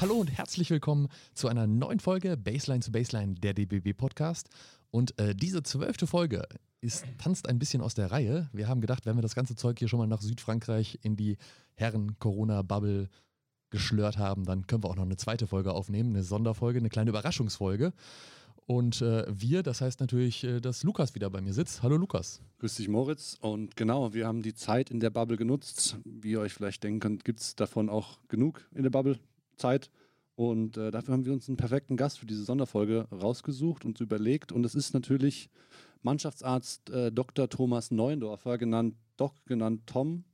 Hallo und herzlich willkommen zu einer neuen Folge Baseline zu Baseline, der DBB Podcast. Und äh, diese zwölfte Folge ist, tanzt ein bisschen aus der Reihe. Wir haben gedacht, wenn wir das ganze Zeug hier schon mal nach Südfrankreich in die Herren-Corona-Bubble geschlört haben, dann können wir auch noch eine zweite Folge aufnehmen, eine Sonderfolge, eine kleine Überraschungsfolge. Und äh, wir, das heißt natürlich, äh, dass Lukas wieder bei mir sitzt. Hallo Lukas. Grüß dich Moritz. Und genau, wir haben die Zeit in der Bubble genutzt. Wie ihr euch vielleicht denken könnt, gibt es davon auch genug in der Bubble Zeit. Und äh, dafür haben wir uns einen perfekten Gast für diese Sonderfolge rausgesucht und überlegt. Und es ist natürlich Mannschaftsarzt äh, Dr. Thomas Neuendorfer, genannt Doc, genannt Tom,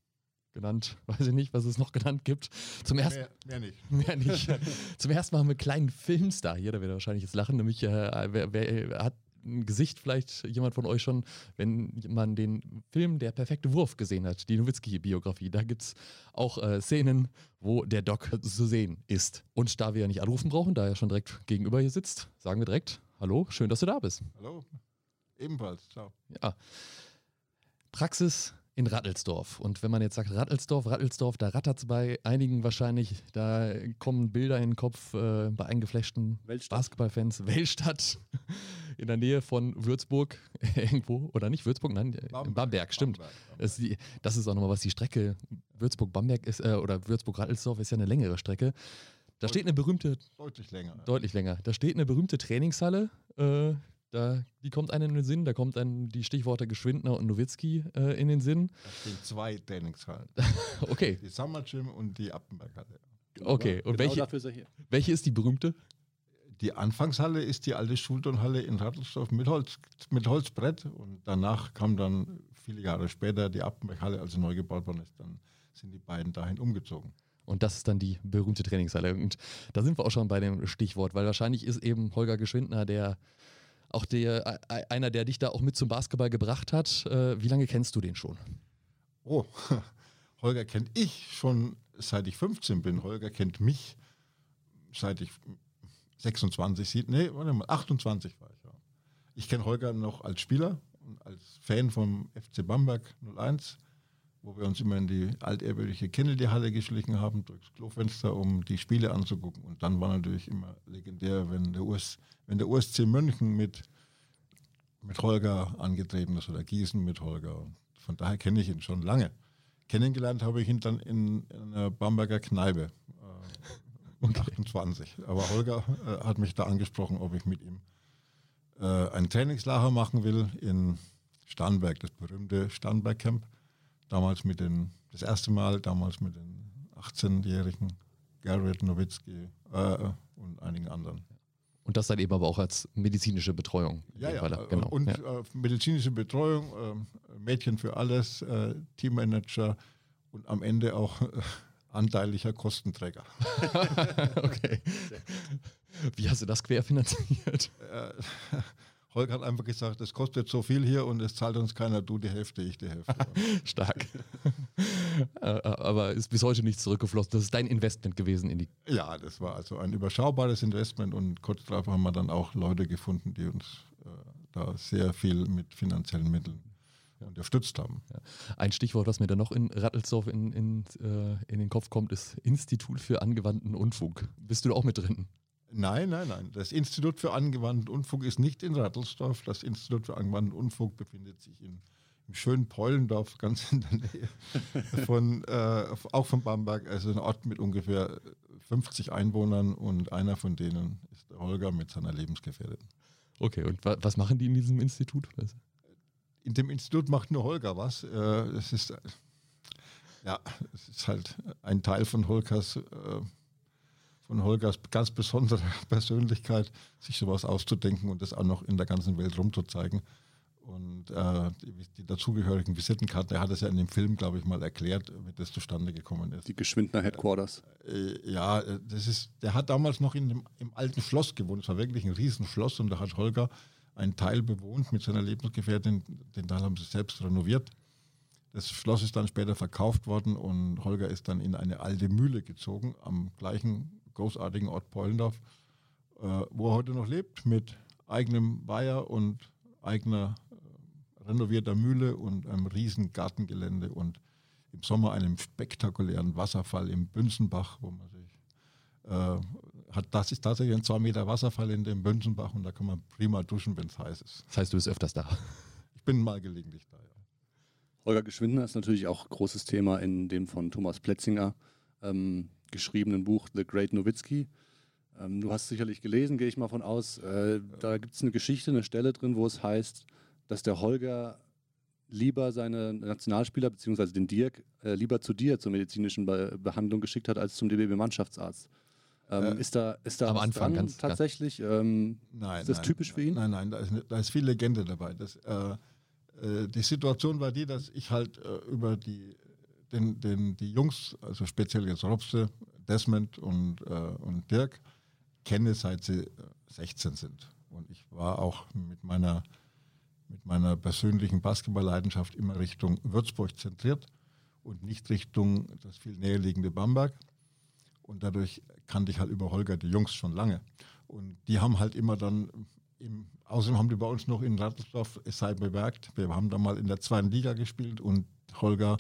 genannt, weiß ich nicht, was es noch genannt gibt. Zum ersten mehr, mehr nicht. Mehr nicht. Zum ersten Mal haben wir einen kleinen Filmstar hier, da wird er wahrscheinlich jetzt lachen, nämlich äh, wer, wer hat ein Gesicht vielleicht jemand von euch schon, wenn man den Film Der perfekte Wurf gesehen hat, die Nowitzki-Biografie. Da gibt es auch äh, Szenen, wo der Doc zu sehen ist. Und da wir ja nicht anrufen brauchen, da er schon direkt gegenüber hier sitzt, sagen wir direkt, hallo, schön, dass du da bist. Hallo, ebenfalls, ciao. Ja. Praxis in Rattelsdorf. Und wenn man jetzt sagt Rattelsdorf, Rattelsdorf, da rattert es bei einigen wahrscheinlich, da kommen Bilder in den Kopf äh, bei eingeflechten Basketballfans. Weltstadt in der Nähe von Würzburg irgendwo, oder nicht Würzburg, nein, äh, Bamberg, Bamberg stimmt. Bamberg, Bamberg. Das, ist auch nochmal, was die Strecke Würzburg-Bamberg ist, äh, oder Würzburg-Rattelsdorf ist ja eine längere Strecke. Da steht eine berühmte. Deutlich länger. Deutlich länger. Da steht eine berühmte Trainingshalle. Äh, da, die kommt einem in den Sinn, da kommt einem die Stichworte Geschwindner und Nowitzki äh, in den Sinn. Da stehen zwei Trainingshallen. okay. Die Summer Gym und die Appenberghalle. Okay, und genau welche, ist er hier. welche ist die berühmte? Die Anfangshalle ist die alte Schulturnhalle in Rattelsdorf mit, Holz, mit Holzbrett und danach kam dann viele Jahre später die Appenberghalle, als sie neu gebaut worden ist, dann sind die beiden dahin umgezogen. Und das ist dann die berühmte Trainingshalle. Und da sind wir auch schon bei dem Stichwort, weil wahrscheinlich ist eben Holger Geschwindner der auch der, äh, einer, der dich da auch mit zum Basketball gebracht hat. Äh, wie lange kennst du den schon? Oh, Holger kennt ich schon seit ich 15 bin. Holger kennt mich seit ich 26, nee, warte mal, 28 war ich ja. Ich kenne Holger noch als Spieler und als Fan vom FC Bamberg 01 wo wir uns immer in die altehrwürdige Kennedy-Halle geschlichen haben, durchs Klofenster, um die Spiele anzugucken. Und dann war natürlich immer legendär, wenn der, US, wenn der USC München mit, mit Holger angetreten ist oder Gießen mit Holger. Von daher kenne ich ihn schon lange. Kennengelernt habe ich ihn dann in, in einer Bamberger Kneipe. Äh, okay. 28. Aber Holger äh, hat mich da angesprochen, ob ich mit ihm äh, ein Trainingslager machen will in Starnberg, das berühmte Starnberg Camp damals mit den, das erste Mal damals mit den 18-jährigen Garrett Nowitzki äh, und einigen anderen. Und das dann eben aber auch als medizinische Betreuung. Ja, ja, genau. Und ja. Äh, medizinische Betreuung, äh, Mädchen für alles, äh, Teammanager und am Ende auch äh, anteiliger Kostenträger. okay. Wie hast du das querfinanziert? Äh, Holger hat einfach gesagt, es kostet so viel hier und es zahlt uns keiner, du die Hälfte, ich die Hälfte. Stark. Äh, aber ist bis heute nichts zurückgeflossen. Das ist dein Investment gewesen in die. Ja, das war also ein überschaubares Investment und kurz darauf haben wir dann auch Leute gefunden, die uns äh, da sehr viel mit finanziellen Mitteln unterstützt haben. Ja. Ein Stichwort, was mir da noch in Rattelsdorf in, in, äh, in den Kopf kommt, ist Institut für angewandten Unfug. Bist du da auch mit drin? Nein, nein, nein. Das Institut für angewandten Unfug ist nicht in Rattelsdorf. Das Institut für angewandten Unfug befindet sich in, im schönen Pollendorf, ganz in der Nähe von, äh, auch von Bamberg. Also ein Ort mit ungefähr 50 Einwohnern und einer von denen ist der Holger mit seiner Lebensgefährtin. Okay, und wa was machen die in diesem Institut? In dem Institut macht nur Holger was. Äh, es ist, ja, es ist halt ein Teil von Holgers äh, von Holgers ganz besondere Persönlichkeit, sich sowas auszudenken und das auch noch in der ganzen Welt rumzuzeigen. Und äh, die, die, dazugehörigen Visitenkarten, er hat es ja in dem Film, glaube ich, mal erklärt, wie das zustande gekommen ist. Die Geschwindner Headquarters. Äh, ja, das ist, der hat damals noch in dem, im alten Schloss gewohnt. Es war wirklich ein Riesenschloss und da hat Holger einen Teil bewohnt mit seiner Lebensgefährtin. Den Teil haben sie selbst renoviert. Das Schloss ist dann später verkauft worden und Holger ist dann in eine alte Mühle gezogen am gleichen großartigen Ort Pollendorf, äh, wo er heute noch lebt, mit eigenem Weiher und eigener äh, renovierter Mühle und einem riesen Gartengelände und im Sommer einem spektakulären Wasserfall im Bünzenbach, wo man sich äh, hat, das ist tatsächlich ein 2 Meter Wasserfall in dem Bönsenbach und da kann man prima duschen, wenn es heiß ist. Das heißt, du bist öfters da? Ich bin mal gelegentlich da, ja. Holger Geschwindner ist natürlich auch großes Thema in dem von Thomas Pletzinger ähm, geschriebenen Buch The Great Nowitzki. Ähm, du hast sicherlich gelesen, gehe ich mal von aus. Äh, da gibt es eine Geschichte, eine Stelle drin, wo es heißt, dass der Holger lieber seine Nationalspieler bzw. den Dirk äh, lieber zu dir zur medizinischen Be Behandlung geschickt hat als zum DBB-Mannschaftsarzt. Ähm, äh, ist da, ist da am Anfang dran, tatsächlich? Ähm, nein, ist das nein, typisch für ihn? Nein, nein, da ist, da ist viel Legende dabei. Das, äh, äh, die Situation war die, dass ich halt äh, über die, den, den, die Jungs, also speziell jetzt Robse, Desmond und, äh, und Dirk, kenne seit sie 16 sind. Und ich war auch mit meiner mit meiner persönlichen Basketballleidenschaft immer Richtung Würzburg zentriert und nicht Richtung das viel näher liegende Bamberg. Und dadurch kannte ich halt über Holger die Jungs schon lange. Und die haben halt immer dann, im, außerdem haben die bei uns noch in Rattelsdorf, es sei bemerkt, wir haben da mal in der zweiten Liga gespielt und Holger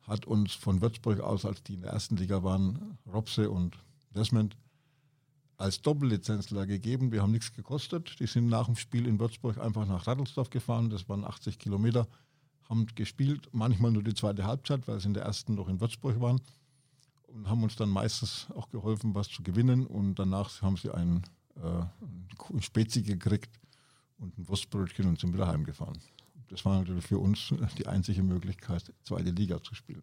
hat uns von Würzburg aus, als die in der ersten Liga waren, Robse und Desmond, als Doppellizenzler gegeben. Wir haben nichts gekostet. Die sind nach dem Spiel in Würzburg einfach nach Rattelsdorf gefahren. Das waren 80 Kilometer. Haben gespielt, manchmal nur die zweite Halbzeit, weil sie in der ersten noch in Würzburg waren. Und haben uns dann meistens auch geholfen, was zu gewinnen. Und danach haben sie einen äh, Spezi gekriegt und ein Wurstbrötchen und sind wieder heimgefahren. Das war natürlich für uns die einzige Möglichkeit, zweite Liga zu spielen.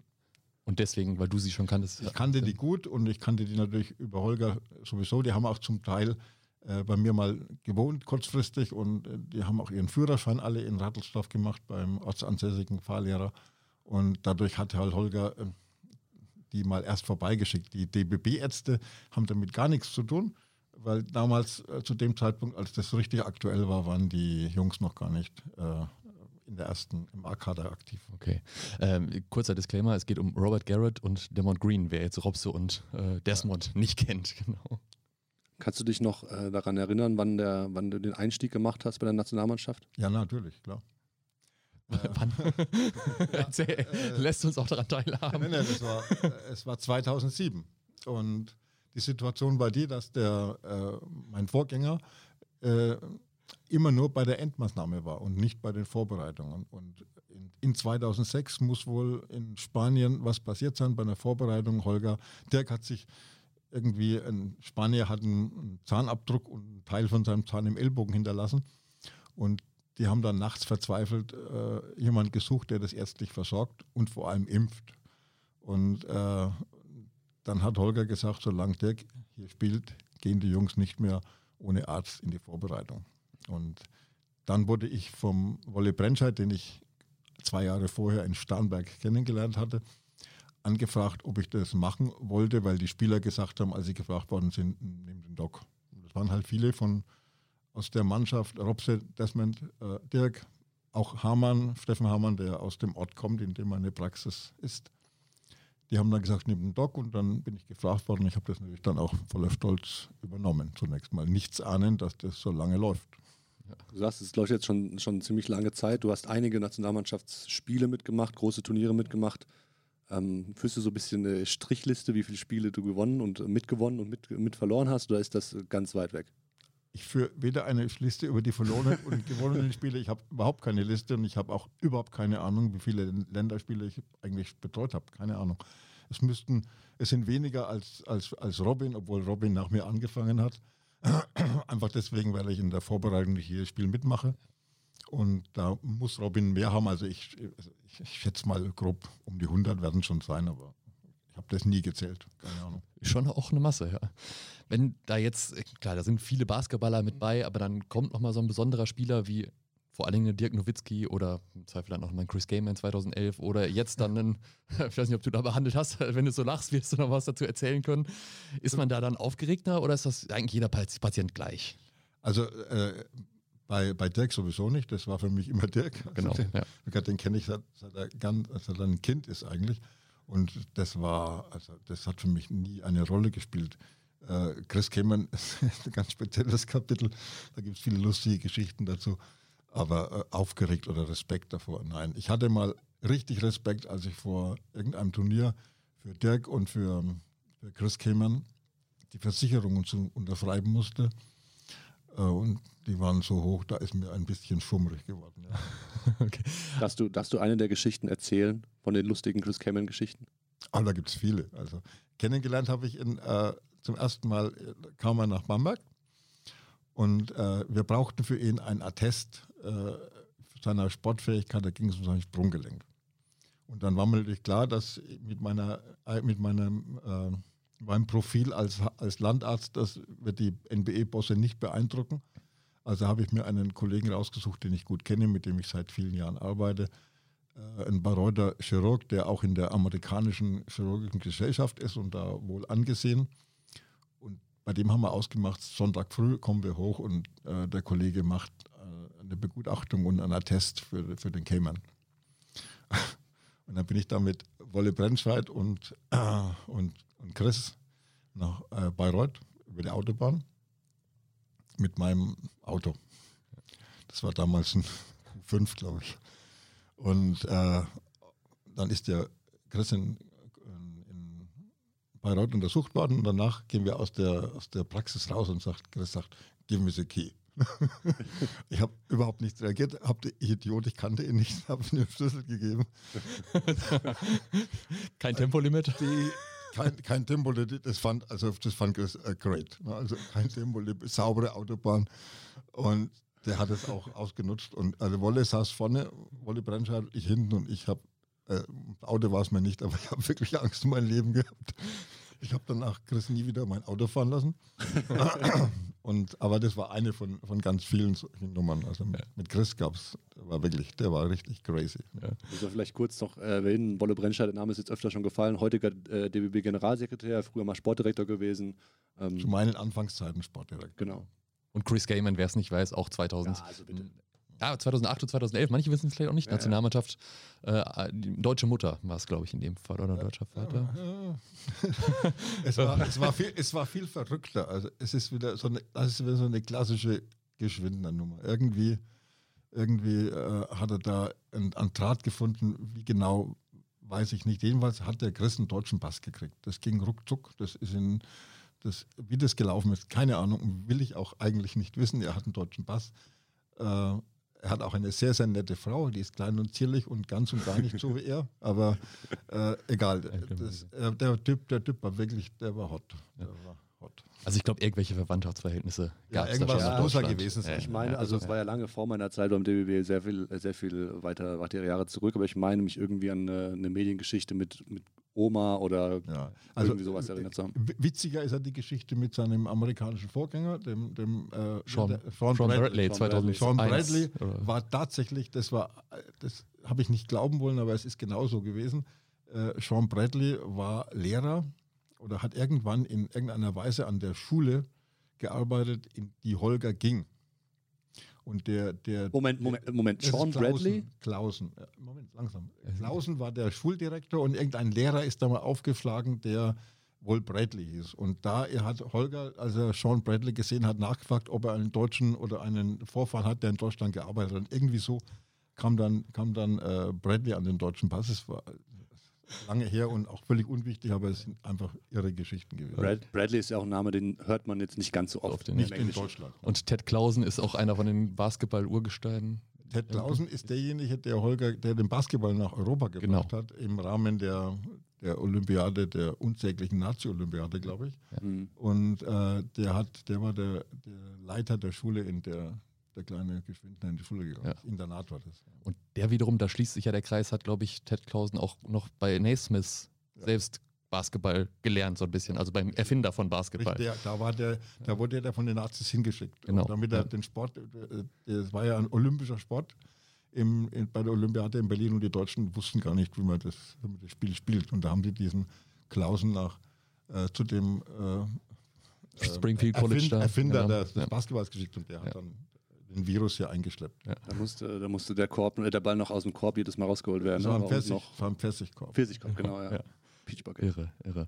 Und deswegen, weil du sie schon kanntest. Ich kannte die gut und ich kannte die natürlich über Holger sowieso. Die haben auch zum Teil äh, bei mir mal gewohnt, kurzfristig. Und äh, die haben auch ihren Führerschein alle in Rattelsdorf gemacht beim ortsansässigen Fahrlehrer. Und dadurch hatte halt Holger äh, die mal erst vorbeigeschickt. Die DBB-Ärzte haben damit gar nichts zu tun, weil damals äh, zu dem Zeitpunkt, als das richtig aktuell war, waren die Jungs noch gar nicht äh, in der ersten im A-Kader aktiv. Okay. Ähm, kurzer Disclaimer: Es geht um Robert Garrett und Demont Green, wer jetzt Robso und äh, Desmond ja. nicht kennt. Genau. Kannst du dich noch äh, daran erinnern, wann, der, wann du den Einstieg gemacht hast bei der Nationalmannschaft? Ja, natürlich, klar. Wann? Erzähl, äh, lässt uns auch daran teilhaben. Nein, nein, es war, äh, es war 2007. Und die Situation war die, dass der, äh, mein Vorgänger äh, immer nur bei der Endmaßnahme war und nicht bei den Vorbereitungen. Und in, in, 2006 muss wohl in Spanien was passiert sein bei einer Vorbereitung. Holger Dirk hat sich irgendwie, ein Spanier hat einen Zahnabdruck und einen Teil von seinem Zahn im Ellbogen hinterlassen. Und die haben dann nachts verzweifelt äh, jemand gesucht, der das ärztlich versorgt und vor allem impft. Und äh, dann hat Holger gesagt, solange Dirk hier spielt, gehen die Jungs nicht mehr ohne Arzt in die Vorbereitung. Und dann wurde ich vom Wolle Brennscheid, den ich zwei Jahre vorher in Starnberg kennengelernt hatte, angefragt, ob ich das machen wollte, weil die Spieler gesagt haben, als sie gefragt worden sind, nimm den Doc. Das waren halt viele von aus der Mannschaft, Robse, Desmond, äh, Dirk, auch Hamann, Steffen Hamann, der aus dem Ort kommt, in dem meine Praxis ist. Die haben dann gesagt, nimm den Doc und dann bin ich gefragt worden. Ich habe das natürlich dann auch voller Stolz übernommen. Zunächst mal nichts ahnen, dass das so lange läuft. Du sagst, es läuft jetzt schon, schon ziemlich lange Zeit. Du hast einige Nationalmannschaftsspiele mitgemacht, große Turniere mitgemacht. Ähm, führst du so ein bisschen eine Strichliste, wie viele Spiele du gewonnen und mitgewonnen und mit, mit verloren hast, oder ist das ganz weit weg? Ich führe weder eine Liste über die verlorenen und gewonnenen Spiele, ich habe überhaupt keine Liste und ich habe auch überhaupt keine Ahnung, wie viele Länderspiele ich eigentlich betreut habe. Keine Ahnung. Es müssten, es sind weniger als, als, als Robin, obwohl Robin nach mir angefangen hat. Einfach deswegen, weil ich in der Vorbereitung nicht jedes Spiel mitmache. Und da muss Robin mehr haben. Also ich, ich, ich schätze mal grob um die 100 werden schon sein, aber ich habe das nie gezählt. Keine Ahnung. Schon auch eine Masse, ja. Wenn da jetzt, klar, da sind viele Basketballer mit bei, aber dann kommt nochmal so ein besonderer Spieler wie vor allen Dingen Dirk Nowitzki oder im Zweifel dann noch ein Chris Gaiman 2011 oder jetzt dann ein, ich weiß nicht, ob du da behandelt hast, wenn du so lachst, wirst du noch was dazu erzählen können. Ist man da dann aufgeregter oder ist das eigentlich jeder Patient gleich? Also äh, bei, bei Dirk sowieso nicht, das war für mich immer Dirk. Also genau. Den, ja. den kenne ich seit, seit, er ganz, seit er ein Kind ist eigentlich. Und das war, also das hat für mich nie eine Rolle gespielt. Äh, Chris Cameron ist ein ganz spezielles Kapitel, da gibt es viele lustige Geschichten dazu. Aber äh, aufgeregt oder Respekt davor, nein. Ich hatte mal richtig Respekt, als ich vor irgendeinem Turnier für Dirk und für, für Chris Kamen die Versicherungen zu unterschreiben musste. Äh, und die waren so hoch, da ist mir ein bisschen schummrig geworden. Ja. okay. darfst, du, darfst du eine der Geschichten erzählen, von den lustigen Chris Cameron-Geschichten? Ah, da gibt es viele. Also kennengelernt habe ich ihn äh, zum ersten Mal, äh, kam er nach Bamberg und äh, wir brauchten für ihn ein Attest äh, seiner Sportfähigkeit, da ging es um sein Sprunggelenk. Und dann war mir natürlich klar, dass mit, meiner, äh, mit meinem, meinem Profil als, als Landarzt, das wird die NBE-Bosse nicht beeindrucken. Also habe ich mir einen Kollegen rausgesucht, den ich gut kenne, mit dem ich seit vielen Jahren arbeite. Äh, ein Bayreuther Chirurg, der auch in der amerikanischen chirurgischen Gesellschaft ist und da wohl angesehen. Und bei dem haben wir ausgemacht, Sonntag früh kommen wir hoch und äh, der Kollege macht äh, eine Begutachtung und einen Attest für, für den Cayman. Und dann bin ich da mit Wolle Brennscheid und, äh, und, und Chris nach äh, Bayreuth über die Autobahn mit meinem Auto. Das war damals ein 5, glaube ich. Und äh, dann ist der Chris in, in Bayreuth untersucht worden und danach gehen wir aus der, aus der Praxis raus und sagt, Chris sagt, give me the key. ich habe überhaupt nichts reagiert, habe ich Idiot, ich kannte ihn nicht, habe ihm den Schlüssel gegeben. kein Tempolimit? Die, kein, kein Tempolimit, das fand, also das fand ich uh, great. Ne? Also kein Tempolimit, saubere Autobahn. Und der hat es auch ausgenutzt. Und also Wolle saß vorne, Wolle Brennscheid, ich hinten und ich habe, äh, Auto war es mir nicht, aber ich habe wirklich Angst um mein Leben gehabt. Ich habe danach Chris nie wieder mein Auto fahren lassen. Und, aber das war eine von, von ganz vielen solchen Nummern. Also mit, mit Chris gab es, der war wirklich, der war richtig crazy. Ja. Ich soll vielleicht kurz noch erwähnen, Wolle Brennstein, der Name ist jetzt öfter schon gefallen, heutiger äh, DBB-Generalsekretär, früher mal Sportdirektor gewesen. Ähm, Zu meinen Anfangszeiten Sportdirektor. Genau. Und Chris Gaiman, wer es nicht weiß, auch 2000. Ja, also bitte. Ja, 2008 und 2011, manche wissen es vielleicht auch nicht. Ja, Nationalmannschaft, äh, deutsche Mutter war es, glaube ich, in dem Fall, oder deutscher Vater. Ja, es, war, es, war viel, es war viel verrückter. Also es ist wieder so eine, das ist wieder so eine klassische Geschwindernummer. Irgendwie, irgendwie äh, hat er da einen, einen Draht gefunden, wie genau, weiß ich nicht. Jedenfalls hat der Chris einen deutschen Pass gekriegt. Das ging ruckzuck. Das ist in, das, wie das gelaufen ist, keine Ahnung, will ich auch eigentlich nicht wissen. Er hat einen deutschen Pass. Äh, er hat auch eine sehr, sehr nette Frau, die ist klein und zierlich und ganz und gar nicht so wie er. Aber äh, egal. Das, äh, der, typ, der Typ war wirklich, der war hot. Der war hot. Also ich glaube, irgendwelche Verwandtschaftsverhältnisse gab es ja, irgendwas da muss er gewesen sein. Ich meine, also es war ja lange vor meiner Zeit beim DBB sehr viel, sehr viel weiter, weitere Jahre zurück, aber ich meine mich irgendwie an eine, eine Mediengeschichte mit, mit Oma oder ja. also, irgendwie sowas erinnert zu haben. Witziger ist ja die Geschichte mit seinem amerikanischen Vorgänger, dem, dem äh, Sean, der, Sean, Sean, Bradley, 2001. Sean Bradley war tatsächlich, das war, das habe ich nicht glauben wollen, aber es ist genauso gewesen. Äh, Sean Bradley war Lehrer oder hat irgendwann in irgendeiner Weise an der Schule gearbeitet, in die Holger ging. Und der, der Moment, Moment, Moment. Sean Klausen, Bradley? Klausen. Moment, langsam. Klausen war der Schuldirektor und irgendein Lehrer ist da mal aufgeschlagen, der wohl Bradley hieß. Und da er hat Holger, als er Sean Bradley gesehen hat, nachgefragt, ob er einen Deutschen oder einen Vorfahren hat, der in Deutschland gearbeitet hat. Und irgendwie so kam dann, kam dann äh, Bradley an den deutschen Pass. Es war lange her und auch völlig unwichtig, aber es sind einfach irre Geschichten gewesen. Brad, Bradley ist ja auch ein Name, den hört man jetzt nicht ganz so oft. nicht in Deutschland. Und Ted Klausen ist auch einer von den Basketball-Urgesteinen. Ted Klausen ist derjenige, der Holger, der den Basketball nach Europa gebracht genau. hat, im Rahmen der, der Olympiade, der unsäglichen Nazi-Olympiade, glaube ich. Ja. Mhm. Und äh, der hat, der war der, der Leiter der Schule in der der kleine Geschwindner in die Schule gegangen. Ja. Internat war das. Und der wiederum, da schließt sich ja der Kreis, hat, glaube ich, Ted Clausen auch noch bei Naismith ja. selbst Basketball gelernt, so ein bisschen, also beim Erfinder von Basketball. Der, da, war der, da wurde der von den Nazis hingeschickt. Genau. damit er ja. den Sport, das war ja ein olympischer Sport im, in, bei der Olympiade in Berlin und die Deutschen wussten gar nicht, wie man das, wie man das Spiel spielt. Und da haben die diesen Klausen nach äh, zu dem äh, Springfield College Erfind, Erfinder genau. des ja. Basketballs geschickt und der hat dann den Virus hier eingeschleppt. Ja. Da, musste, da musste der Korb, der Ball noch aus dem Korb jedes Mal rausgeholt werden. Das war ein, Pfirsich, noch war ein Pfirsichkorb. Pfirsichkorb, genau, ja. ja. Irre, irre.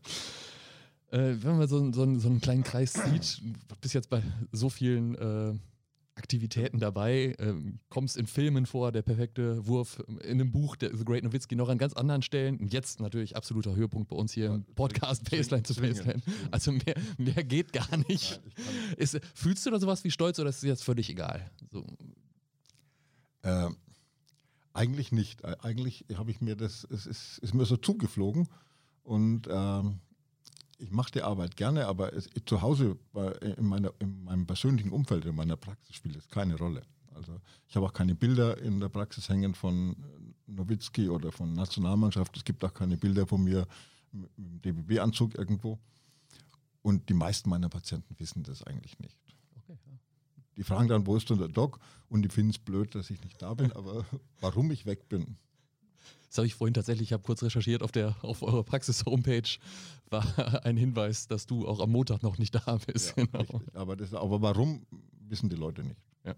Äh, wenn man so, so, so, einen kleinen Kreis sieht, bis jetzt bei so vielen äh, Aktivitäten dabei, ähm, kommst in Filmen vor, der perfekte Wurf, in einem Buch, der The Great Nowitzki, noch an ganz anderen Stellen. Und jetzt natürlich absoluter Höhepunkt bei uns hier im Podcast Baseline zu Baseline. Also mehr, mehr geht gar nicht. Ist, fühlst du da sowas wie Stolz oder ist es jetzt völlig egal? So. Äh, eigentlich nicht. Eigentlich habe ich mir das, es ist, ist, mir so zugeflogen und ähm, ich mache die Arbeit gerne, aber es, zu Hause in, meiner, in meinem persönlichen Umfeld, in meiner Praxis spielt es keine Rolle. Also ich habe auch keine Bilder in der Praxis hängen von Nowitzki oder von Nationalmannschaft. Es gibt auch keine Bilder von mir dem DBB-Anzug irgendwo. Und die meisten meiner Patienten wissen das eigentlich nicht. Okay, ja. Die fragen dann, wo ist denn der Doc? Und die finden es blöd, dass ich nicht da bin, aber warum ich weg bin, das habe ich vorhin tatsächlich, ich habe kurz recherchiert auf, der, auf eurer Praxis-Homepage, war ein Hinweis, dass du auch am Montag noch nicht da bist. Ja, genau. aber, das, aber warum, wissen die Leute nicht. Ja.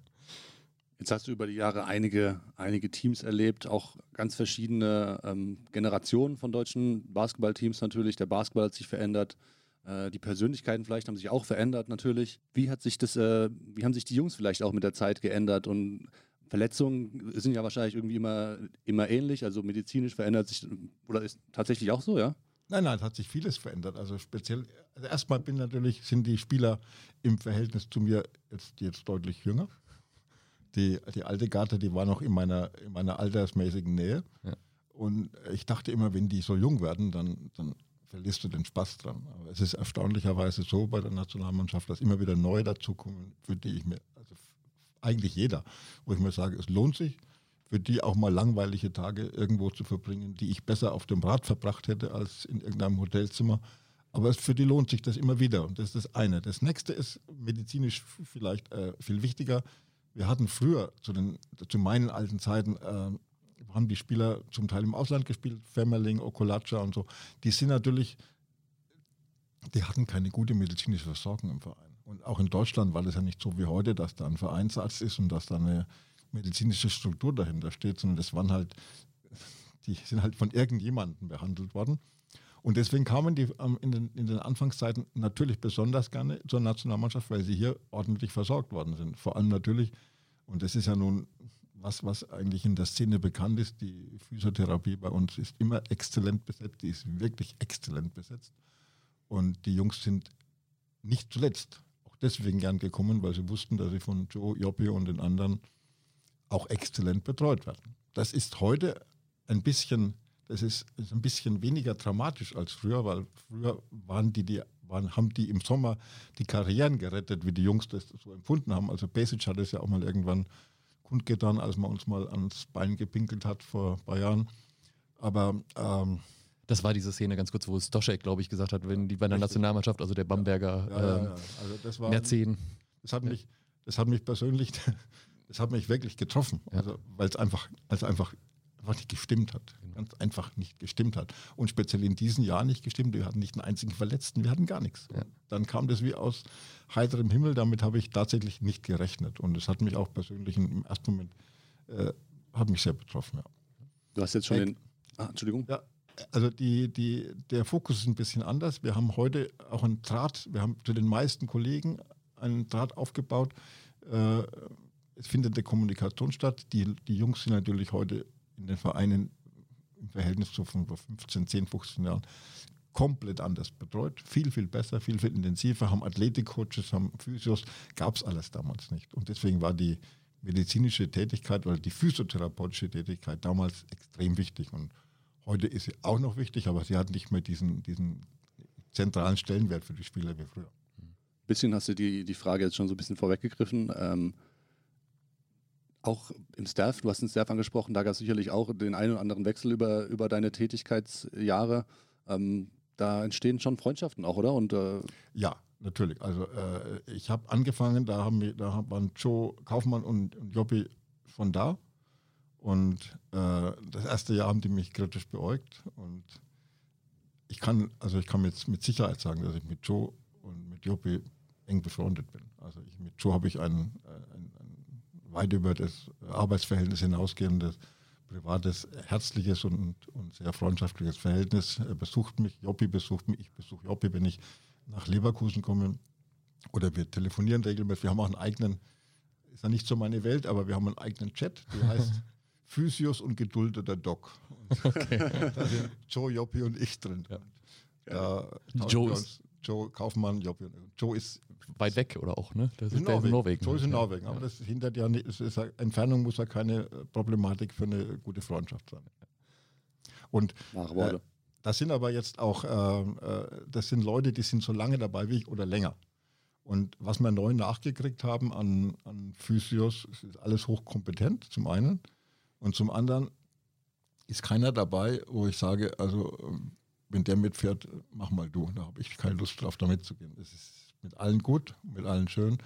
Jetzt hast du über die Jahre einige, einige Teams erlebt, auch ganz verschiedene ähm, Generationen von deutschen Basketballteams natürlich. Der Basketball hat sich verändert, äh, die Persönlichkeiten vielleicht haben sich auch verändert natürlich. Wie hat sich das, äh, wie haben sich die Jungs vielleicht auch mit der Zeit geändert und Verletzungen sind ja wahrscheinlich irgendwie immer, immer ähnlich, also medizinisch verändert sich, oder ist tatsächlich auch so, ja? Nein, nein, es hat sich vieles verändert. Also speziell, also erstmal bin natürlich, sind die Spieler im Verhältnis zu mir jetzt, jetzt deutlich jünger. Die, die alte Garde, die war noch in meiner, in meiner altersmäßigen Nähe. Ja. Und ich dachte immer, wenn die so jung werden, dann, dann verlierst du den Spaß dran. Aber es ist erstaunlicherweise so bei der Nationalmannschaft, dass immer wieder neue dazukommen, für die ich mir eigentlich jeder, wo ich mir sage, es lohnt sich, für die auch mal langweilige Tage irgendwo zu verbringen, die ich besser auf dem Rad verbracht hätte als in irgendeinem Hotelzimmer. Aber für die lohnt sich das immer wieder und das ist das eine. Das nächste ist medizinisch vielleicht äh, viel wichtiger. Wir hatten früher, zu, den, zu meinen alten Zeiten, äh, haben die Spieler zum Teil im Ausland gespielt, Femmerling, Okolacha und so. Die sind natürlich, die hatten keine gute medizinische Versorgung im Verein. Und auch in Deutschland war das ja nicht so wie heute, dass da ein Vereinsarzt ist und dass da eine medizinische Struktur dahinter steht, sondern das waren halt, die sind halt von irgendjemandem behandelt worden. Und deswegen kamen die in den, in den Anfangszeiten natürlich besonders gerne zur Nationalmannschaft, weil sie hier ordentlich versorgt worden sind. Vor allem natürlich, und das ist ja nun was, was eigentlich in der Szene bekannt ist, die Physiotherapie bei uns ist immer exzellent besetzt, die ist wirklich exzellent besetzt. Und die Jungs sind nicht zuletzt deswegen gern gekommen, weil sie wussten, dass sie von Joe, Joppi und den anderen auch exzellent betreut werden. Das ist heute ein bisschen, das ist, ist ein bisschen weniger dramatisch als früher, weil früher waren die, die waren, haben die im Sommer die Karrieren gerettet, wie die Jungs das so empfunden haben. Also Basic hat es ja auch mal irgendwann kundgetan, als man uns mal ans Bein gepinkelt hat vor ein paar Jahren. Aber ähm, das war diese Szene ganz kurz, wo Stoschek, glaube ich, gesagt hat, wenn die bei der Nationalmannschaft, also der Bamberger ja, ja, ja, ähm, also das war, Mäzen. Das hat mich, das hat mich persönlich, das hat mich wirklich getroffen, also, weil es einfach, also einfach, einfach nicht gestimmt hat. Genau. Ganz einfach nicht gestimmt hat. Und speziell in diesem Jahr nicht gestimmt. Wir hatten nicht einen einzigen Verletzten, wir hatten gar nichts. Dann kam das wie aus heiterem Himmel, damit habe ich tatsächlich nicht gerechnet. Und es hat mich auch persönlich im ersten Moment, äh, hat mich sehr betroffen. Du hast jetzt schon den, ah, Entschuldigung. Ja, also die, die, der Fokus ist ein bisschen anders. Wir haben heute auch einen Draht, wir haben zu den meisten Kollegen einen Draht aufgebaut. Äh, es findet eine Kommunikation statt. Die, die Jungs sind natürlich heute in den Vereinen im Verhältnis zu vor 15, 10, 15 Jahren komplett anders betreut. Viel, viel besser, viel, viel intensiver, haben Athletikcoaches, haben Physios, gab es alles damals nicht. Und deswegen war die medizinische Tätigkeit oder die physiotherapeutische Tätigkeit damals extrem wichtig. Und Heute ist sie auch noch wichtig, aber sie hat nicht mehr diesen, diesen zentralen Stellenwert für die Spieler wie früher. Ein bisschen hast du die, die Frage jetzt schon so ein bisschen vorweggegriffen. Ähm, auch im Staff, du hast den Staff angesprochen, da gab es sicherlich auch den einen oder anderen Wechsel über, über deine Tätigkeitsjahre. Ähm, da entstehen schon Freundschaften auch, oder? Und, äh ja, natürlich. Also äh, ich habe angefangen, da, haben wir, da waren Joe Kaufmann und, und Joppi von da. Und äh, das erste Jahr haben die mich kritisch beäugt. Und ich kann, also ich kann jetzt mit Sicherheit sagen, dass ich mit Joe und mit Jopi eng befreundet bin. Also ich, mit Joe habe ich ein, äh, ein, ein, weit über das Arbeitsverhältnis hinausgehendes privates, herzliches und, und sehr freundschaftliches Verhältnis. Er besucht mich, Joppi besucht mich, ich besuche Joppi, wenn ich nach Leverkusen komme. Oder wir telefonieren regelmäßig. Wir haben auch einen eigenen ist ja nicht so meine Welt, aber wir haben einen eigenen Chat, der heißt Physios und geduldeter Doc. Okay. da sind Joe, Joppi und ich drin. Ja. Da Joe, ist Joe Kaufmann, Joppi und Joe ist weit weg oder auch, ne? Das ist in Norwegen. Norwegen. Joe ist in Norwegen, aber das hindert ja nicht, ist, Entfernung muss ja keine Problematik für eine gute Freundschaft sein. Und äh, das sind aber jetzt auch, äh, äh, das sind Leute, die sind so lange dabei wie ich oder länger. Und was wir neu nachgekriegt haben an, an Physios, ist alles hochkompetent, zum einen. Und zum anderen ist keiner dabei, wo ich sage, also wenn der mitfährt, mach mal du. Da habe ich keine Lust drauf, da mitzugehen. Es ist mit allen gut, mit allen schön.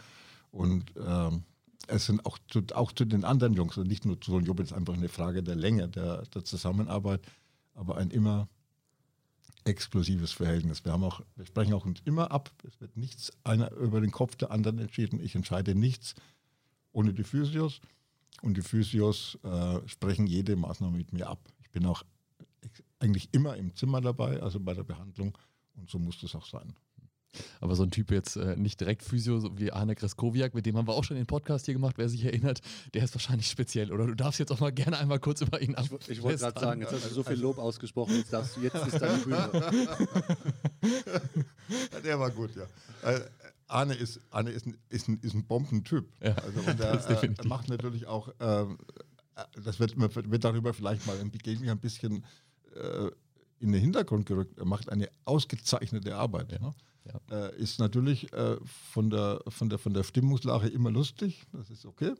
Und ähm, es sind auch zu, auch zu den anderen Jungs, und nicht nur zu so einem Job, es ist einfach eine Frage der Länge der, der Zusammenarbeit, aber ein immer exklusives Verhältnis. Wir haben auch, wir sprechen auch uns immer ab. Es wird nichts einer über den Kopf der anderen entschieden. Ich entscheide nichts ohne die Physios und die Physios äh, sprechen jede Maßnahme mit mir ab. Ich bin auch eigentlich immer im Zimmer dabei, also bei der Behandlung und so muss das auch sein. Aber so ein Typ jetzt äh, nicht direkt Physio so wie Arne Kreskowiak, mit dem haben wir auch schon den Podcast hier gemacht, wer sich erinnert, der ist wahrscheinlich speziell. Oder du darfst jetzt auch mal gerne einmal kurz über ihn ab. Ich, ich wollte gerade sagen, jetzt hast du so viel Lob ausgesprochen, jetzt, darfst du, jetzt ist deine Bühne. der war gut, ja. Arne ist, Arne ist, ein, ist, ein, ist ein Bombentyp. Ja, also und er, äh, macht natürlich auch, ähm, äh, das wird, wird darüber vielleicht mal ein, ein bisschen äh, in den Hintergrund gerückt. Er macht eine ausgezeichnete Arbeit. Ja. Ne? Ja. Äh, ist natürlich äh, von, der, von, der, von der Stimmungslage immer lustig, das ist okay.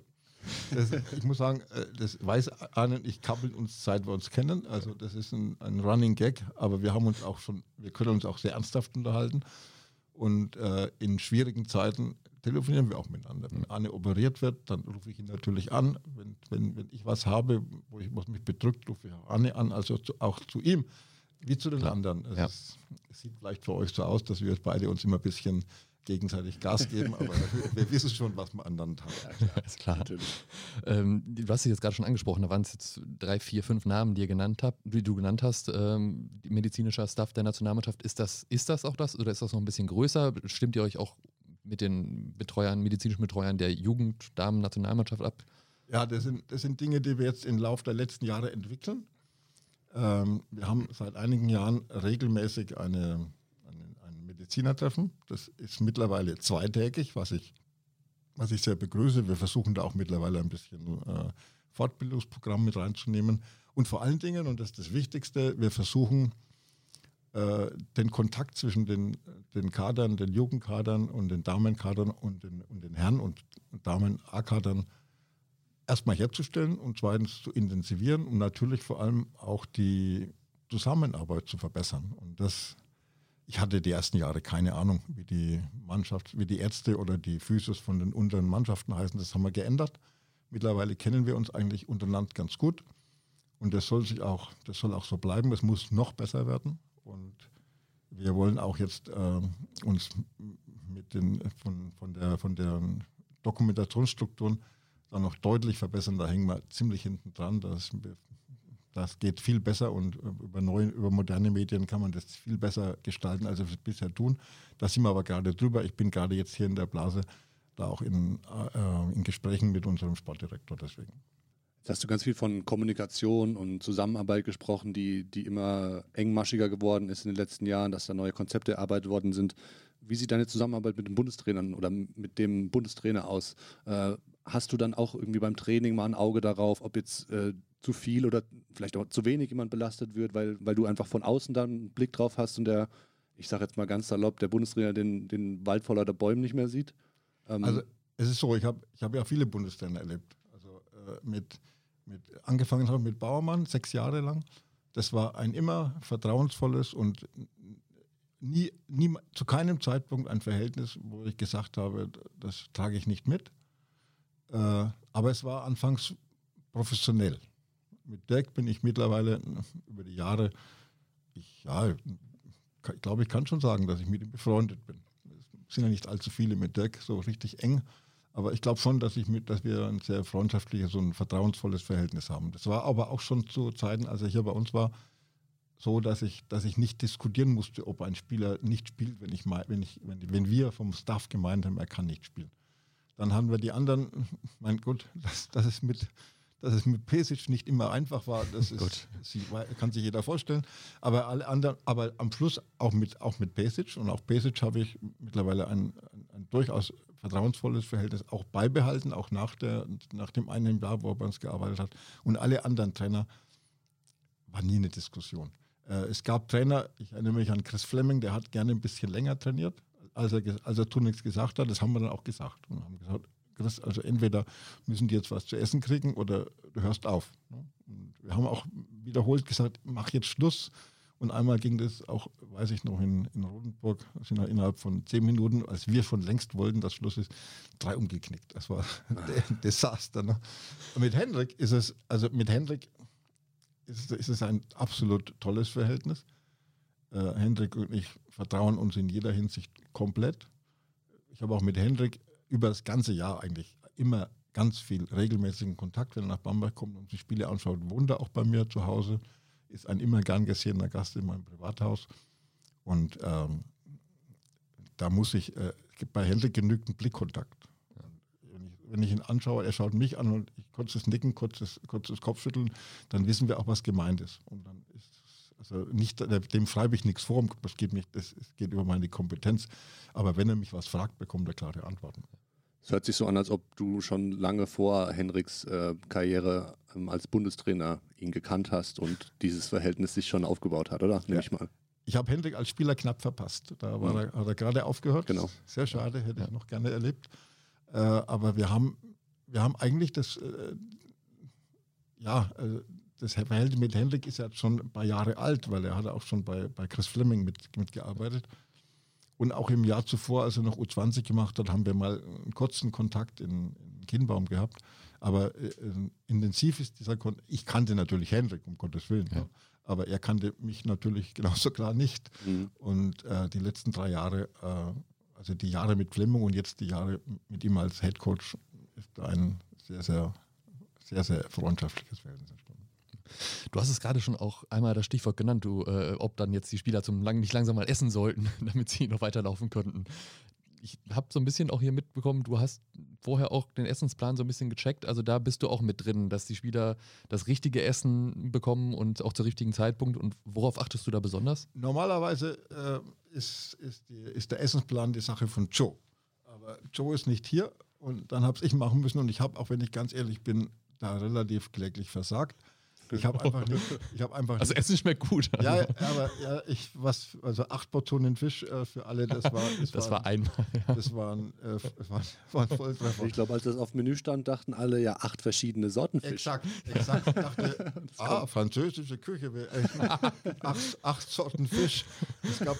Das, ich muss sagen, äh, das weiß Arne und ich kappeln uns, seit wir uns kennen. Also das ist ein, ein, Running Gag, aber wir haben uns auch schon, wir können uns auch sehr ernsthaft unterhalten. Und äh, in schwierigen Zeiten telefonieren wir auch miteinander. Wenn Arne operiert wird, dann rufe ich ihn natürlich an. Wenn, wenn, wenn ich was habe, wo ich was mich bedrückt, rufe ich auch Arne an, also zu, auch zu ihm wie zu den Klar. anderen. Es, ja. ist, es, sieht vielleicht für euch so aus, dass wir beide uns immer ein bisschen gegenseitig Gas geben, aber wir wissen schon, was wir anderen haben. Ja, ist klar. Natürlich. Ähm, du hast es jetzt gerade schon angesprochen, da waren es jetzt drei, vier, fünf Namen, die, ihr genannt habt, die du genannt hast. Ähm, medizinischer Staff der Nationalmannschaft, ist das, ist das auch das oder ist das noch ein bisschen größer? Stimmt ihr euch auch mit den Betreuern, medizinischen Betreuern der Jugenddamen-Nationalmannschaft ab? Ja, das sind, das sind Dinge, die wir jetzt im Laufe der letzten Jahre entwickeln. Ähm, wir haben seit einigen Jahren regelmäßig eine, eine, ein Medizinertreffen. Das ist mittlerweile zweitägig, was ich, was ich sehr begrüße. Wir versuchen da auch mittlerweile ein bisschen äh, Fortbildungsprogramm mit reinzunehmen. Und vor allen Dingen, und das ist das Wichtigste, wir versuchen äh, den Kontakt zwischen den, den Kadern, den Jugendkadern und den Damenkadern und den, und den Herren- und Damen-A-Kadern erstmal herzustellen und zweitens zu intensivieren und natürlich vor allem auch die Zusammenarbeit zu verbessern. Und das, ich hatte die ersten Jahre keine Ahnung, wie die Mannschaft, wie die Ärzte oder die Physios von den unteren Mannschaften heißen. Das haben wir geändert. Mittlerweile kennen wir uns eigentlich untereinander ganz gut. Und das soll sich auch, das soll auch so bleiben. Es muss noch besser werden. Und wir wollen auch jetzt äh, uns mit den, von, von, der, von der Dokumentationsstrukturen dann noch deutlich verbessern. Da hängen wir ziemlich hinten dran. Das, das geht viel besser und über, neue, über moderne Medien kann man das viel besser gestalten, als wir es bisher tun. Da sind wir aber gerade drüber. Ich bin gerade jetzt hier in der Blase da auch in, äh, in Gesprächen mit unserem Sportdirektor deswegen. Jetzt hast du ganz viel von Kommunikation und Zusammenarbeit gesprochen, die, die immer engmaschiger geworden ist in den letzten Jahren, dass da neue Konzepte erarbeitet worden sind. Wie sieht deine Zusammenarbeit mit den Bundestrainern oder mit dem Bundestrainer aus? Äh, hast du dann auch irgendwie beim Training mal ein Auge darauf, ob jetzt äh, zu viel oder vielleicht auch zu wenig jemand belastet wird, weil, weil du einfach von außen dann einen Blick drauf hast und der, ich sage jetzt mal ganz salopp, der Bundestrainer den, den Wald voller der Bäume nicht mehr sieht? Ähm also es ist so, ich habe ich hab ja viele Bundestrainer erlebt. Also äh, mit, mit, angefangen habe mit Bauermann, sechs Jahre lang. Das war ein immer vertrauensvolles und nie, nie, zu keinem Zeitpunkt ein Verhältnis, wo ich gesagt habe, das trage ich nicht mit. Äh, aber es war anfangs professionell. Mit Dirk bin ich mittlerweile über die Jahre, ich, ja, ich glaube, ich kann schon sagen, dass ich mit ihm befreundet bin. Es sind ja nicht allzu viele mit Dirk so richtig eng, aber ich glaube schon, dass, ich mit, dass wir ein sehr freundschaftliches und vertrauensvolles Verhältnis haben. Das war aber auch schon zu Zeiten, als er hier bei uns war, so, dass ich, dass ich nicht diskutieren musste, ob ein Spieler nicht spielt, wenn, ich, wenn, ich, wenn, wenn wir vom Staff gemeint haben, er kann nicht spielen. Dann haben wir die anderen, mein Gott, das, das ist mit, dass es mit Pesic nicht immer einfach war, das ist, sie, kann sich jeder vorstellen. Aber alle anderen, aber am Schluss auch mit, auch mit Pesic und auch Pesic habe ich mittlerweile ein, ein, ein, durchaus vertrauensvolles Verhältnis auch beibehalten, auch nach, der, nach dem einen Jahr, wo er bei uns gearbeitet hat. Und alle anderen Trainer war nie eine Diskussion. Äh, es gab Trainer, ich erinnere mich an Chris Fleming, der hat gerne ein bisschen länger trainiert, als er, als er nichts gesagt hat. Das haben wir dann auch gesagt und haben gesagt, Chris, also entweder müssen die jetzt was zu essen kriegen oder du hörst auf. Ne? Und wir haben auch wiederholt gesagt, mach jetzt Schluss. Und einmal ging das auch, weiß ich noch, in, in Rodenburg, sind wir innerhalb von zehn Minuten, als wir schon längst wollten, dass Schluss ist, drei umgeknickt. Das war ein Desaster. Ne? Mit Hendrik ist es, also mit Hendrik ist, ist es ein absolut tolles Verhältnis. Äh, Hendrik und ich vertrauen uns in jeder Hinsicht komplett. Ich habe auch mit Hendrik über das ganze Jahr eigentlich immer ganz viel regelmäßigen Kontakt, wenn er nach Bamberg kommt und sich Spiele anschaut. Wohnt er auch bei mir zu Hause, ist ein immer gern gesehener Gast in meinem Privathaus. Und ähm, da muss ich, äh, bei Hendrik genügend Blickkontakt. Wenn ich, wenn ich, ihn anschaue, er schaut mich an und ich kurzes Nicken, kurzes, kurzes Kopfschütteln, dann wissen wir auch, was gemeint ist. Und dann ist also nicht, dem schreibe ich nichts vor, das geht, mich, das geht über meine Kompetenz. Aber wenn er mich was fragt, bekommt er klare Antworten. Es hört sich so an, als ob du schon lange vor Henriks äh, Karriere ähm, als Bundestrainer ihn gekannt hast und dieses Verhältnis sich schon aufgebaut hat, oder? Nehme ja. ich mal. Ich habe Hendrik als Spieler knapp verpasst. Da war mhm. er, hat er gerade aufgehört. Genau. Sehr schade, hätte ja. ich noch gerne erlebt. Äh, aber wir haben, wir haben eigentlich das, äh, ja, äh, das Verhältnis mit Hendrik ist ja schon ein paar Jahre alt, weil er hat auch schon bei, bei Chris Fleming mit, mitgearbeitet. Und auch im Jahr zuvor, als er noch U20 gemacht hat, haben wir mal einen kurzen Kontakt in, in Kienbaum gehabt. Aber äh, intensiv ist dieser Kontakt. Ich kannte natürlich Hendrik, um Gottes Willen. Ja. Ja. Aber er kannte mich natürlich genauso klar nicht. Mhm. Und äh, die letzten drei Jahre, äh, also die Jahre mit Fleming und jetzt die Jahre mit ihm als Head Coach, ist ein sehr, sehr, sehr, sehr freundschaftliches Verhältnis. Du hast es gerade schon auch einmal das Stichwort genannt, du, äh, ob dann jetzt die Spieler zum lang nicht langsam mal essen sollten, damit sie noch weiterlaufen könnten. Ich habe so ein bisschen auch hier mitbekommen, du hast vorher auch den Essensplan so ein bisschen gecheckt. Also da bist du auch mit drin, dass die Spieler das richtige Essen bekommen und auch zur richtigen Zeitpunkt. Und worauf achtest du da besonders? Normalerweise äh, ist, ist, die, ist der Essensplan die Sache von Joe. Aber Joe ist nicht hier und dann habe ich machen müssen und ich habe, auch wenn ich ganz ehrlich bin, da relativ kläglich versagt. Ich habe einfach nicht. Ich hab einfach also Essen schmeckt gut. Also. Ja, aber ja, ich was also acht Portionen Fisch äh, für alle. Das war das, das war, einmal. Ja. Das waren, äh, war, war Volltreffer. Ich glaube, als das auf Menü stand, dachten alle ja acht verschiedene Sorten Fisch. Exakt, exakt. Ich dachte, ah, französische Küche, äh, acht, acht Sorten Fisch. Es gab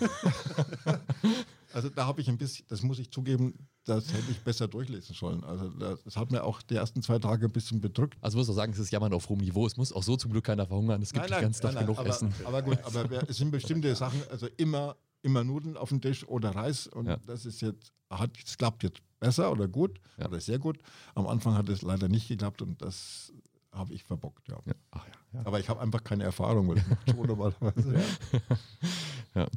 also da habe ich ein bisschen, das muss ich zugeben, das hätte ich besser durchlesen sollen. Also das hat mir auch die ersten zwei Tage ein bisschen bedrückt. Also muss auch sagen, es ist Jammern auf hohem Niveau. Es muss auch so zum Glück keiner verhungern. Es gibt nein, nein, die ganze Tag genug aber, Essen. Aber gut, aber es sind bestimmte Sachen, also immer, immer Nudeln auf dem Tisch oder Reis und ja. das ist jetzt, hat, es klappt jetzt besser oder gut ja. oder sehr gut. Am Anfang hat es leider nicht geklappt und das habe ich verbockt, ja. ja. Ach, aber ich habe einfach keine Erfahrung, weil ich mache schon normalerweise. ja.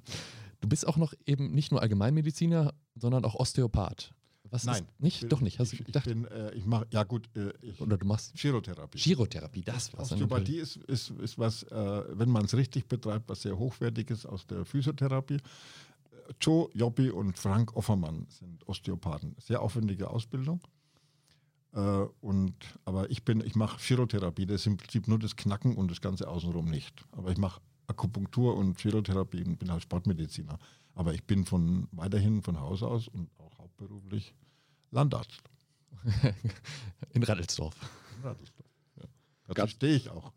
Du bist auch noch eben nicht nur Allgemeinmediziner, sondern auch Osteopath. Was Nein. Ist, nicht? Bin, Doch nicht. Hast ich, ich, bin, äh, ich mache, ja gut. Äh, ich, Oder du machst Chirotherapie. Chirotherapie, das was. Osteopathie ist, ist, ist was, äh, wenn man es richtig betreibt, was sehr hochwertiges aus der Physiotherapie. Joe Joppi und Frank Offermann sind Osteopathen. Sehr aufwendige Ausbildung. Äh, und, aber ich bin, ich mache Chirotherapie, das ist im Prinzip nur das Knacken und das Ganze außenrum nicht. Aber ich mache Akupunktur und Chirotherapie und bin halt Sportmediziner. Aber ich bin von weiterhin von Haus aus und auch hauptberuflich Landarzt. In Rattelsdorf. In Rattelsdorf. Ja. Da stehe ich auch.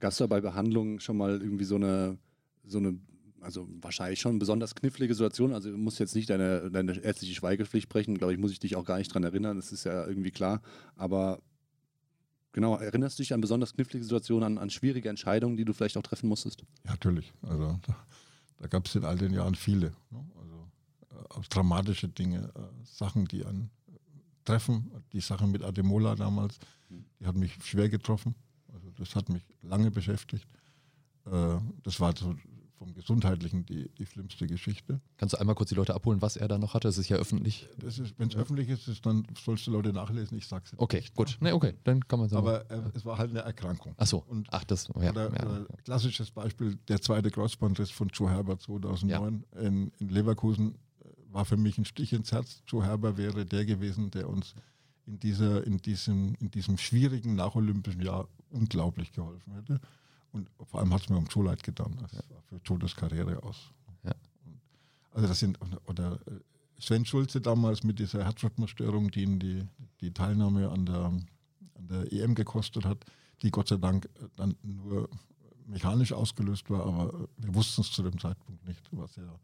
Gab es da bei Behandlungen schon mal irgendwie so eine, so eine, also wahrscheinlich schon besonders knifflige Situation? Also du musst jetzt nicht deine, deine ärztliche Schweigepflicht brechen, glaube ich, muss ich dich auch gar nicht dran erinnern, das ist ja irgendwie klar. Aber Genau, erinnerst du dich an besonders knifflige Situationen, an, an schwierige Entscheidungen, die du vielleicht auch treffen musstest? Ja, natürlich. Also da, da gab es in all den Jahren viele. Ne? Also äh, dramatische Dinge, äh, Sachen, die einen treffen. Die Sache mit Ademola damals, die hat mich schwer getroffen. Also das hat mich lange beschäftigt. Äh, das war so vom Gesundheitlichen die, die schlimmste Geschichte. Kannst du einmal kurz die Leute abholen, was er da noch hatte? Es ist ja öffentlich. Wenn es ja. öffentlich ist, ist, dann sollst du Leute nachlesen. Ich sag's jetzt. Okay, nicht. gut. Nee, okay, dann kann man sagen. Aber äh, es war halt eine Erkrankung. Ach so. Und Ach, das, ja, oder, ja. Oder klassisches Beispiel, der zweite Kreuzbandriss von Joe Herbert 2009 ja. in, in Leverkusen äh, war für mich ein Stich ins Herz. Joe Herbert wäre der gewesen, der uns in, dieser, in, diesem, in diesem schwierigen nacholympischen Jahr unglaublich geholfen hätte. Und vor allem hat es mir um Joe leid getan. Das war für Todes Karriere aus. Also das sind, oder äh, Sven Schulze damals mit dieser Herzrhythmusstörung, die ihn die, die Teilnahme an der, an der EM gekostet hat, die Gott sei Dank dann nur mechanisch ausgelöst war, aber wir wussten es zu dem Zeitpunkt nicht. War sehr,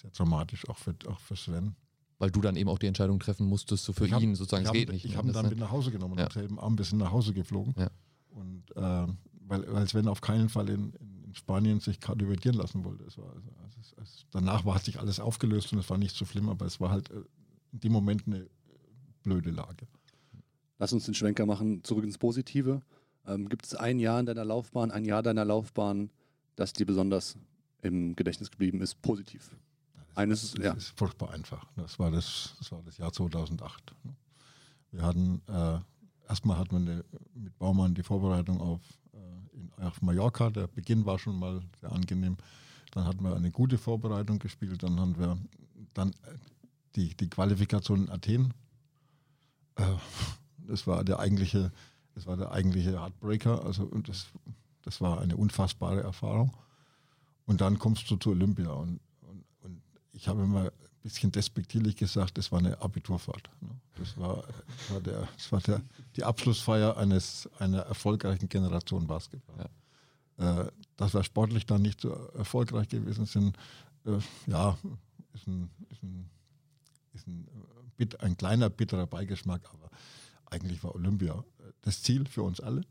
sehr dramatisch, auch für, auch für Sven. Weil du dann eben auch die Entscheidung treffen musstest, so für hab, ihn sozusagen, es geht nicht. Ich ne? habe ihn dann mit nach Hause genommen, ja. am selben Abend bis nach Hause geflogen. Ja. Und äh, weil, weil Sven auf keinen Fall in, in Spanien sich kardiovertieren lassen wollte. Es war, also, es, es, danach war, hat sich alles aufgelöst und es war nicht so schlimm, aber es war halt äh, in dem Moment eine blöde Lage. Lass uns den Schwenker machen, zurück ins Positive. Ähm, Gibt es ein Jahr in deiner Laufbahn, ein Jahr deiner Laufbahn, das dir besonders im Gedächtnis geblieben ist, positiv? Eines, das ja. ist furchtbar einfach. Das war das, das war das Jahr 2008. Wir hatten, äh, erstmal hatten wir eine, mit Baumann die Vorbereitung auf, äh, in, auf Mallorca. Der Beginn war schon mal sehr angenehm. Dann hatten wir eine gute Vorbereitung gespielt. Dann haben wir dann äh, die, die Qualifikation in Athen. Äh, das war der eigentliche, das war der eigentliche Heartbreaker. Also und das, das war eine unfassbare Erfahrung. Und dann kommst du zu Olympia und ich habe immer bisschen despektierlich gesagt, das war eine Abiturfahrt. Ne? Das war, das war, der, das war der, die Abschlussfeier eines, einer erfolgreichen Generation Basketball. Ja. Äh, dass wir sportlich dann nicht so erfolgreich gewesen sind, äh, ja, ist ein, ist ein, ist ein, ein kleiner bitterer Beigeschmack, aber eigentlich war Olympia das Ziel für uns alle.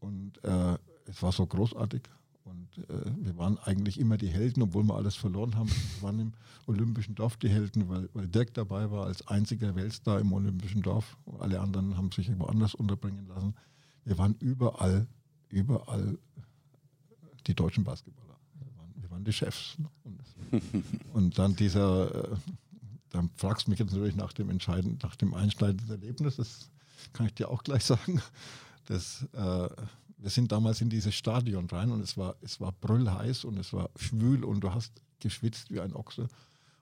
Und äh, es war so großartig. Und äh, wir waren eigentlich immer die Helden, obwohl wir alles verloren haben. Wir waren im Olympischen Dorf die Helden, weil, weil Dirk dabei war als einziger Weltstar im Olympischen Dorf. Alle anderen haben sich woanders unterbringen lassen. Wir waren überall, überall die deutschen Basketballer. Wir waren, wir waren die Chefs. Ne? Und, und, dann dieser, äh, dann fragst du mich jetzt natürlich nach dem entscheidenden, nach dem einschneidenden Erlebnis, das kann ich dir auch gleich sagen. Das äh, wir sind damals in dieses Stadion rein und es war, es war brüllheiß und es war schwül und du hast geschwitzt wie ein Ochse.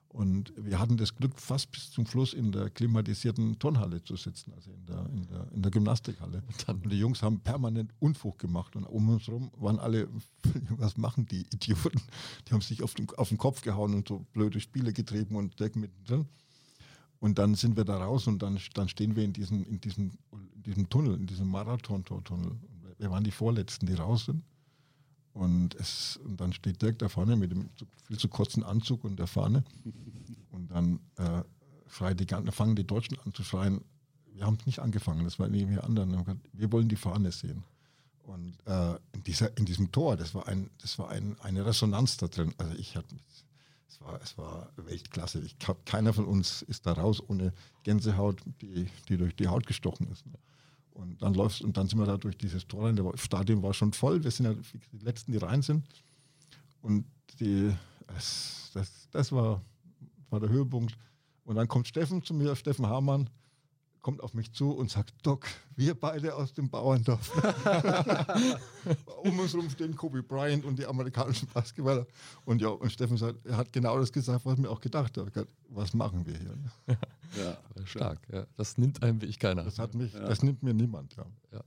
Und wir hatten das Glück, fast bis zum Schluss in der klimatisierten Turnhalle zu sitzen, also in der, in der, in der Gymnastikhalle. Und die Jungs haben permanent Unfug gemacht und um uns herum waren alle, was machen die Idioten? Die haben sich auf den, auf den Kopf gehauen und so blöde Spiele getrieben und Deck mittendrin. Und dann sind wir da raus und dann, dann stehen wir in diesem, in diesem, in diesem Tunnel, in diesem Marathon-Tunnel wir waren die Vorletzten, die raus sind. Und, es, und dann steht Dirk da vorne mit dem viel zu kurzen Anzug und der Fahne. Und dann äh, die, fangen die Deutschen an zu schreien. Wir haben es nicht angefangen, das war neben wir anderen. Wir wollen die Fahne sehen. Und äh, in, dieser, in diesem Tor, das war, ein, das war ein, eine Resonanz da drin. Also ich hatte, es war, es war Weltklasse. Ich keiner von uns ist da raus ohne Gänsehaut, die, die durch die Haut gestochen ist. Und dann läufst und dann sind wir da durch dieses Tor rein. Das Stadion war schon voll. Wir sind ja die Letzten, die rein sind. Und die, das, das, das war, war der Höhepunkt. Und dann kommt Steffen zu mir, Steffen Hamann, kommt auf mich zu und sagt, Doc, wir beide aus dem Bauerndorf. um uns herum stehen Kobe Bryant und die amerikanischen Basketballer. Und ja, und Steffen sagt, er hat genau das gesagt, was mir auch gedacht hat. Was machen wir hier? Ja, stark. Ja. Das nimmt einem wie ich keiner. Das, hat mich, ja. das nimmt mir niemand. Ja.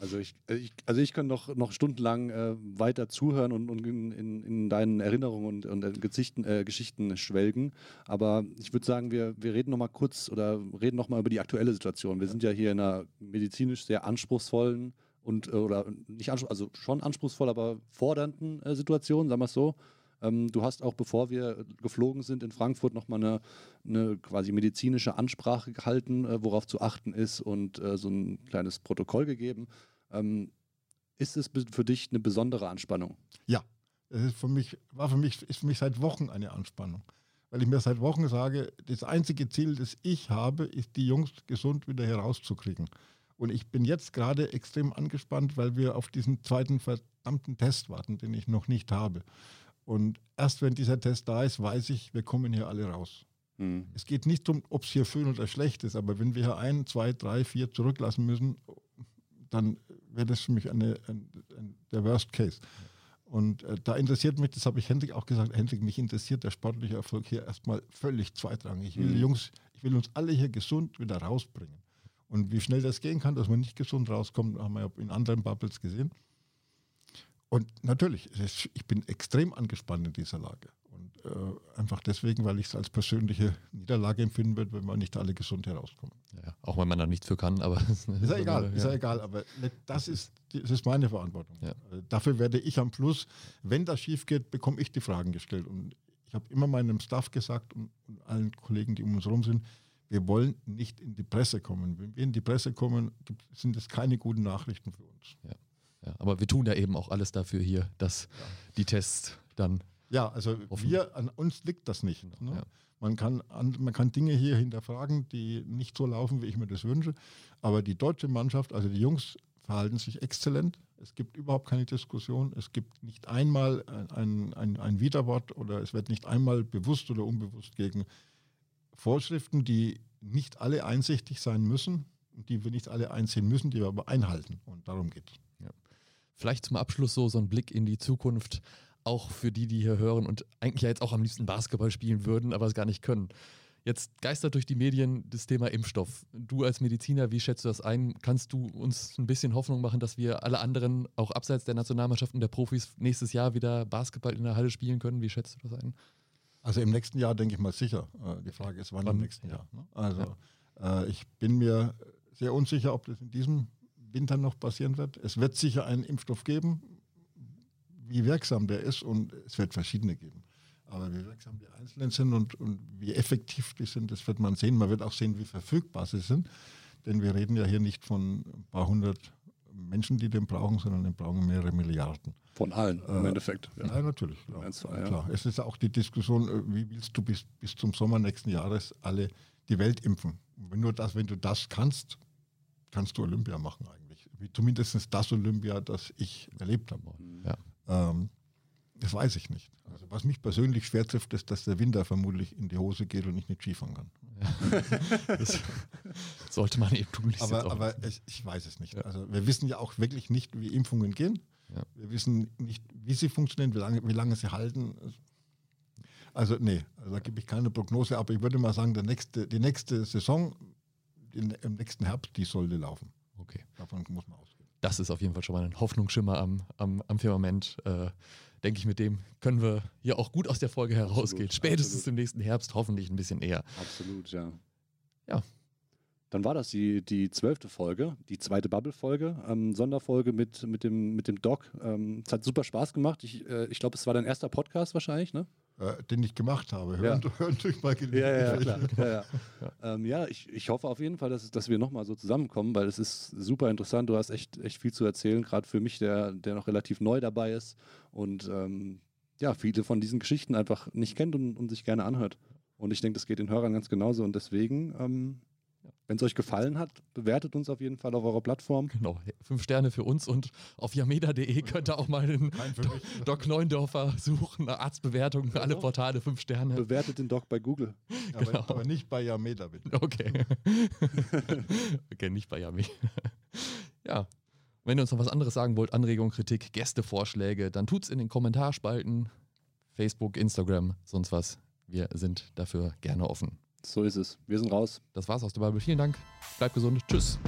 Also ich, ich, also ich kann noch, noch stundenlang äh, weiter zuhören und, und in, in, in, deinen Erinnerungen und, und äh, Geschichten, äh, Geschichten schwelgen. Aber ich würde sagen, wir, wir reden noch mal kurz oder reden noch mal über die aktuelle Situation. Wir sind ja hier in einer medizinisch sehr anspruchsvollen und äh, oder nicht anspruchsvoll, also schon anspruchsvoll, aber fordernden äh, Situation, sagen wir es so. Ähm, du hast auch, bevor wir geflogen sind in Frankfurt, nochmal eine, eine quasi medizinische Ansprache gehalten, äh, worauf zu achten ist und äh, so ein kleines Protokoll gegeben. Ähm, ist es für dich eine besondere Anspannung? Ja, es für mich, war für mich, ist für mich seit Wochen eine Anspannung. Weil ich mir seit Wochen sage, das einzige Ziel, das ich habe, ist, die Jungs gesund wieder herauszukriegen. Und ich bin jetzt gerade extrem angespannt, weil wir auf diesen zweiten verdammten Test warten, den ich noch nicht habe. Und erst wenn dieser Test da ist, weiß ich, wir kommen hier alle raus. Mhm. Es geht nicht darum, ob es hier schön oder schlecht ist, aber wenn wir hier ein, zwei, drei, vier zurücklassen müssen, dann wäre das für mich eine, ein, ein, der Worst Case. Und äh, da interessiert mich, das habe ich Hendrik auch gesagt, Hendrik, mich interessiert der sportliche Erfolg hier erstmal völlig zweitrangig. Ich will mhm. Jungs, ich will uns alle hier gesund wieder rausbringen. Und wie schnell das gehen kann, dass man nicht gesund rauskommt, haben wir in anderen Bubbles gesehen. Und natürlich, ich bin extrem angespannt in dieser Lage. Und äh, einfach deswegen, weil ich es als persönliche Niederlage empfinden würde, wenn wir nicht alle gesund herauskommen. Ja, auch wenn man da nichts für kann, aber. ist ja egal, ja. ist ja egal, aber das ist, das ist meine Verantwortung. Ja. Äh, dafür werde ich am Schluss, wenn das schief geht, bekomme ich die Fragen gestellt. Und ich habe immer meinem Staff gesagt und, und allen Kollegen, die um uns herum sind, wir wollen nicht in die Presse kommen. Wenn wir in die Presse kommen, sind das keine guten Nachrichten für uns. Ja. Ja, aber wir tun ja eben auch alles dafür hier, dass ja. die Tests dann. Ja, also wir, an uns liegt das nicht. Ne? Ja. Man, kann an, man kann Dinge hier hinterfragen, die nicht so laufen, wie ich mir das wünsche. Aber die deutsche Mannschaft, also die Jungs, verhalten sich exzellent. Es gibt überhaupt keine Diskussion. Es gibt nicht einmal ein, ein, ein Widerwort oder es wird nicht einmal bewusst oder unbewusst gegen Vorschriften, die nicht alle einsichtig sein müssen und die wir nicht alle einsehen müssen, die wir aber einhalten. Und darum geht es. Vielleicht zum Abschluss so, so ein Blick in die Zukunft, auch für die, die hier hören und eigentlich ja jetzt auch am liebsten Basketball spielen würden, aber es gar nicht können. Jetzt geistert durch die Medien das Thema Impfstoff. Du als Mediziner, wie schätzt du das ein? Kannst du uns ein bisschen Hoffnung machen, dass wir alle anderen, auch abseits der Nationalmannschaften der Profis, nächstes Jahr wieder Basketball in der Halle spielen können? Wie schätzt du das ein? Also im nächsten Jahr denke ich mal sicher. Äh, die Frage ist, wann, wann im nächsten ja. Jahr. Ne? Also ja. äh, ich bin mir sehr unsicher, ob das in diesem Winter noch passieren wird. Es wird sicher einen Impfstoff geben, wie wirksam der ist und es wird verschiedene geben. Aber wie wirksam die einzelnen sind und, und wie effektiv die sind, das wird man sehen. Man wird auch sehen, wie verfügbar sie sind. Denn wir reden ja hier nicht von ein paar hundert Menschen, die den brauchen, sondern den brauchen mehrere Milliarden. Von allen im äh, Endeffekt. Ja, ja natürlich. Klar. Eins, zwei, ja. klar. Es ist auch die Diskussion, äh, wie willst du bis, bis zum Sommer nächsten Jahres alle die Welt impfen? Wenn, nur das, wenn du das kannst, kannst du Olympia machen eigentlich. Wie zumindest das Olympia, das ich erlebt habe. Ja. Ähm, das weiß ich nicht. Also was mich persönlich schwer trifft, ist, dass der Winter vermutlich in die Hose geht und ich nicht Skifahren kann. Ja. das sollte man eben tun. Aber, aber ich, ich, weiß es nicht. Ja. Also wir wissen ja auch wirklich nicht, wie Impfungen gehen. Ja. Wir wissen nicht, wie sie funktionieren, wie lange, wie lange sie halten. Also nee, also da gebe ich keine Prognose, aber ich würde mal sagen, der nächste, die nächste Saison in, im nächsten Herbst, die sollte laufen. Okay. Davon muss man ausgehen. Das ist auf jeden Fall schon mal ein Hoffnungsschimmer am, am, am Firmament. Äh, denke ich, mit dem können wir hier auch gut aus der Folge herausgehen. Absolut, Spätestens absolut. im nächsten Herbst, hoffentlich ein bisschen eher. Absolut, ja. Ja. Dann war das die, die zwölfte Folge, die zweite Bubble-Folge, ähm, Sonderfolge mit, mit, dem, mit dem Doc. Ähm, es hat super Spaß gemacht. Ich, äh, ich glaube, es war dein erster Podcast wahrscheinlich, ne? Äh, den ich gemacht habe. Hören, ja. hören durch mal ja, ja, klar. ja, ja. ähm, ja ich, ich hoffe auf jeden Fall, dass, dass wir nochmal so zusammenkommen, weil es ist super interessant. Du hast echt, echt viel zu erzählen, gerade für mich, der, der noch relativ neu dabei ist und ähm, ja, viele von diesen Geschichten einfach nicht kennt und, und sich gerne anhört. Und ich denke, das geht den Hörern ganz genauso. Und deswegen ähm, wenn es euch gefallen hat, bewertet uns auf jeden Fall auf eurer Plattform. Genau, fünf Sterne für uns und auf yameda.de könnt ihr auch mal den Doc Neundorfer suchen, Arztbewertung, alle Portale, fünf Sterne. Bewertet den Doc bei Google. Ja, genau. aber, aber, nicht bei Yameda, bitte. Okay. okay, nicht bei Yameda. ja. Wenn ihr uns noch was anderes sagen wollt, Anregungen, Kritik, Gästevorschläge, dann tut's in den Kommentarspalten. Facebook, Instagram, sonst was. Wir sind dafür gerne offen. So ist es. Wir sind raus. Das war's aus der Bibel. Vielen Dank. Bleibt gesund. Tschüss.